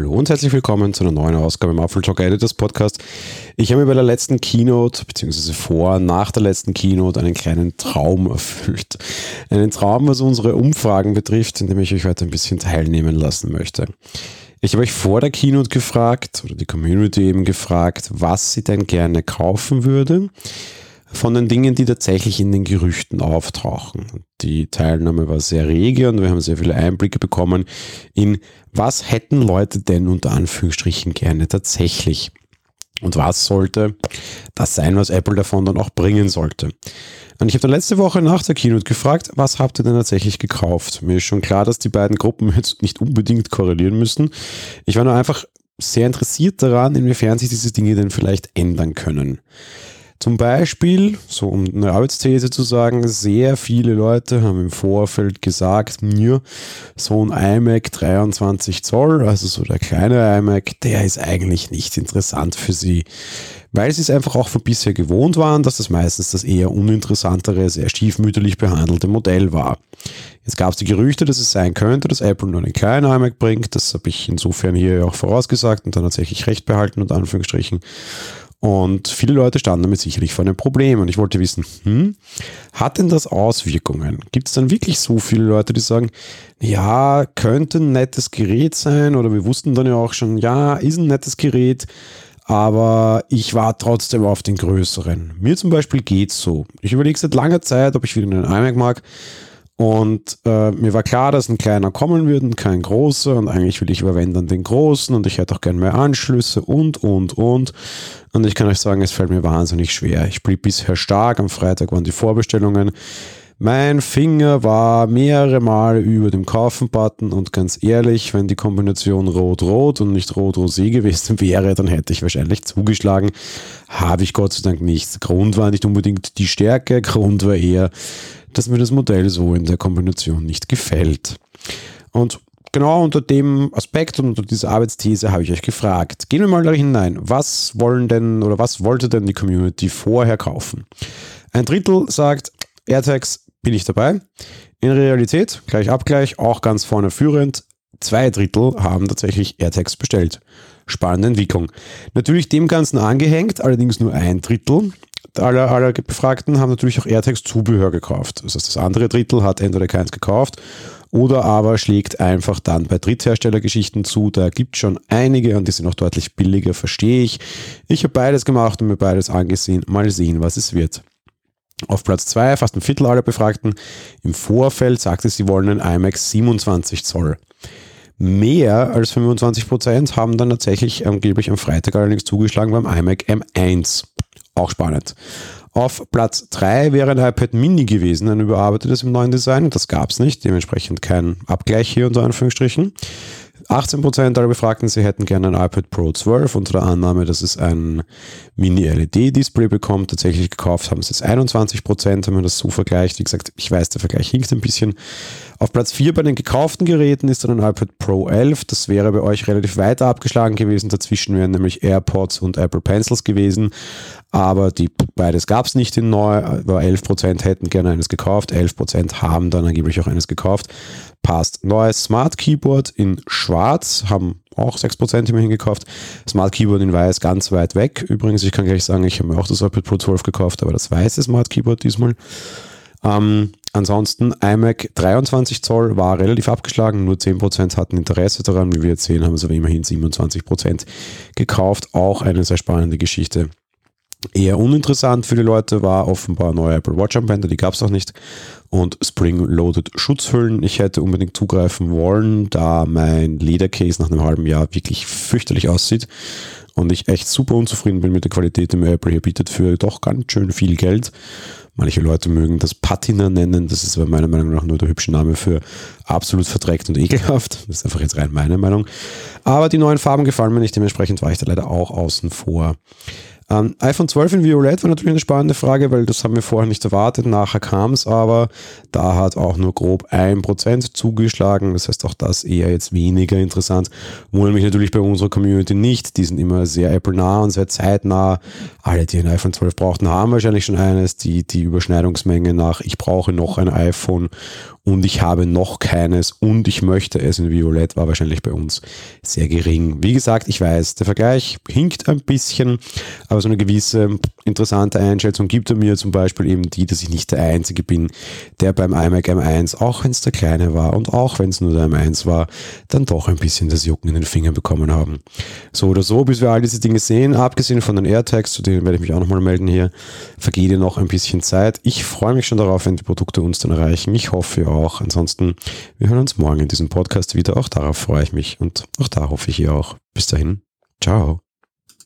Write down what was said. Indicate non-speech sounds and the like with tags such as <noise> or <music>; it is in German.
Hallo und herzlich willkommen zu einer neuen Ausgabe im Apple Talk Editors Podcast. Ich habe mir bei der letzten Keynote, beziehungsweise vor, nach der letzten Keynote, einen kleinen Traum erfüllt. Einen Traum, was unsere Umfragen betrifft, in dem ich euch heute ein bisschen teilnehmen lassen möchte. Ich habe euch vor der Keynote gefragt, oder die Community eben gefragt, was sie denn gerne kaufen würde von den Dingen, die tatsächlich in den Gerüchten auftauchen. Die Teilnahme war sehr rege und wir haben sehr viele Einblicke bekommen in, was hätten Leute denn unter Anführungsstrichen gerne tatsächlich. Und was sollte das sein, was Apple davon dann auch bringen sollte. Und ich habe dann letzte Woche nach der Keynote gefragt, was habt ihr denn tatsächlich gekauft? Mir ist schon klar, dass die beiden Gruppen <laughs> jetzt nicht unbedingt korrelieren müssen. Ich war nur einfach sehr interessiert daran, inwiefern sich diese Dinge denn vielleicht ändern können. Zum Beispiel, so um eine Arbeitsthese zu sagen, sehr viele Leute haben im Vorfeld gesagt, mir so ein iMac 23 Zoll, also so der kleine iMac, der ist eigentlich nicht interessant für sie. Weil sie es einfach auch von bisher gewohnt waren, dass das meistens das eher uninteressantere, sehr stiefmütterlich behandelte Modell war. Jetzt gab es die Gerüchte, dass es sein könnte, dass Apple nur einen kleinen iMac bringt. Das habe ich insofern hier auch vorausgesagt und dann tatsächlich recht behalten, unter Anführungsstrichen. Und viele Leute standen damit sicherlich vor einem Problem. Und ich wollte wissen, hm, hat denn das Auswirkungen? Gibt es dann wirklich so viele Leute, die sagen, ja, könnte ein nettes Gerät sein? Oder wir wussten dann ja auch schon, ja, ist ein nettes Gerät, aber ich war trotzdem auf den größeren. Mir zum Beispiel geht's so. Ich überlege seit langer Zeit, ob ich wieder einen iMac mag. Und äh, mir war klar, dass ein kleiner kommen würde und kein großer. Und eigentlich will ich dann den großen und ich hätte auch gerne mehr Anschlüsse und, und, und. Und ich kann euch sagen, es fällt mir wahnsinnig schwer. Ich blieb bisher stark. Am Freitag waren die Vorbestellungen. Mein Finger war mehrere Male über dem Kaufen-Button und ganz ehrlich, wenn die Kombination Rot-Rot und nicht Rot-Rosé gewesen wäre, dann hätte ich wahrscheinlich zugeschlagen. Habe ich Gott sei Dank nicht. Grund war nicht unbedingt die Stärke, Grund war eher, dass mir das Modell so in der Kombination nicht gefällt. Und genau unter dem Aspekt und unter dieser Arbeitsthese habe ich euch gefragt. Gehen wir mal da hinein. Was wollen denn oder was wollte denn die Community vorher kaufen? Ein Drittel sagt, AirTags bin ich dabei. In Realität, gleich Abgleich, auch ganz vorne führend, zwei Drittel haben tatsächlich AirTags bestellt. Spannende Entwicklung. Natürlich dem Ganzen angehängt, allerdings nur ein Drittel aller, aller Befragten haben natürlich auch AirTags Zubehör gekauft. Das heißt, das andere Drittel hat entweder keins gekauft oder aber schlägt einfach dann bei Drittherstellergeschichten zu. Da gibt es schon einige und die sind auch deutlich billiger, verstehe ich. Ich habe beides gemacht und mir beides angesehen. Mal sehen, was es wird. Auf Platz 2, fast ein Viertel aller Befragten, im Vorfeld sagte, sie wollen einen iMac 27 Zoll. Mehr als 25 Prozent haben dann tatsächlich angeblich am Freitag allerdings zugeschlagen beim iMac M1. Auch spannend. Auf Platz 3 wäre ein iPad Mini gewesen, ein überarbeitetes im neuen Design. Das gab es nicht, dementsprechend kein Abgleich hier unter Anführungsstrichen. 18% aller Befragten, sie hätten gerne ein iPad Pro 12 unter der Annahme, dass es ein Mini-LED-Display bekommt. Tatsächlich gekauft haben sie es 21%, wenn man das so vergleicht. Wie gesagt, ich weiß, der Vergleich hinkt ein bisschen. Auf Platz 4 bei den gekauften Geräten ist dann ein iPad Pro 11. Das wäre bei euch relativ weiter abgeschlagen gewesen. Dazwischen wären nämlich AirPods und Apple Pencils gewesen. Aber die, beides gab es nicht in neu. Aber 11% hätten gerne eines gekauft. 11% haben dann angeblich auch eines gekauft passt. Neues Smart Keyboard in schwarz, haben auch 6% immerhin gekauft. Smart Keyboard in weiß ganz weit weg. Übrigens, ich kann gleich sagen, ich habe mir auch das iPad Pro 12 gekauft, aber das weiße Smart Keyboard diesmal. Ähm, ansonsten iMac 23 Zoll war relativ abgeschlagen, nur 10% hatten Interesse daran. Wie wir jetzt sehen, haben es aber immerhin 27% gekauft. Auch eine sehr spannende Geschichte. Eher uninteressant für die Leute war offenbar neue Apple Watch Armbänder, die gab es auch nicht. Und Spring-Loaded Schutzhüllen. Ich hätte unbedingt zugreifen wollen, da mein Ledercase nach einem halben Jahr wirklich fürchterlich aussieht und ich echt super unzufrieden bin mit der Qualität, die mir Apple hier bietet für doch ganz schön viel Geld. Manche Leute mögen das Patina nennen, das ist aber meiner Meinung nach nur der hübsche Name für absolut verdreckt und ekelhaft. Das ist einfach jetzt rein meine Meinung. Aber die neuen Farben gefallen mir nicht, dementsprechend war ich da leider auch außen vor. Ähm, iPhone 12 in Violett war natürlich eine spannende Frage, weil das haben wir vorher nicht erwartet. Nachher kam es aber. Da hat auch nur grob 1% zugeschlagen. Das heißt auch das eher jetzt weniger interessant. Wundert mich natürlich bei unserer Community nicht. Die sind immer sehr Apple-nah und sehr zeitnah. Alle, die ein iPhone 12 brauchten, haben wahrscheinlich schon eines. Die, die Überschneidungsmenge nach, ich brauche noch ein iPhone und ich habe noch keines und ich möchte es in Violett war wahrscheinlich bei uns sehr gering. Wie gesagt, ich weiß, der Vergleich hinkt ein bisschen, aber so eine gewisse interessante Einschätzung gibt er mir zum Beispiel eben die, dass ich nicht der Einzige bin, der beim iMac M1, auch wenn es der kleine war und auch wenn es nur der M1 war, dann doch ein bisschen das Jucken in den Fingern bekommen haben. So oder so, bis wir all diese Dinge sehen, abgesehen von den AirTags, zu denen werde ich mich auch nochmal melden hier, vergeht ja noch ein bisschen Zeit. Ich freue mich schon darauf, wenn die Produkte uns dann erreichen. Ich hoffe auch. Ansonsten, wir hören uns morgen in diesem Podcast wieder. Auch darauf freue ich mich und auch da hoffe ich ihr auch. Bis dahin. Ciao.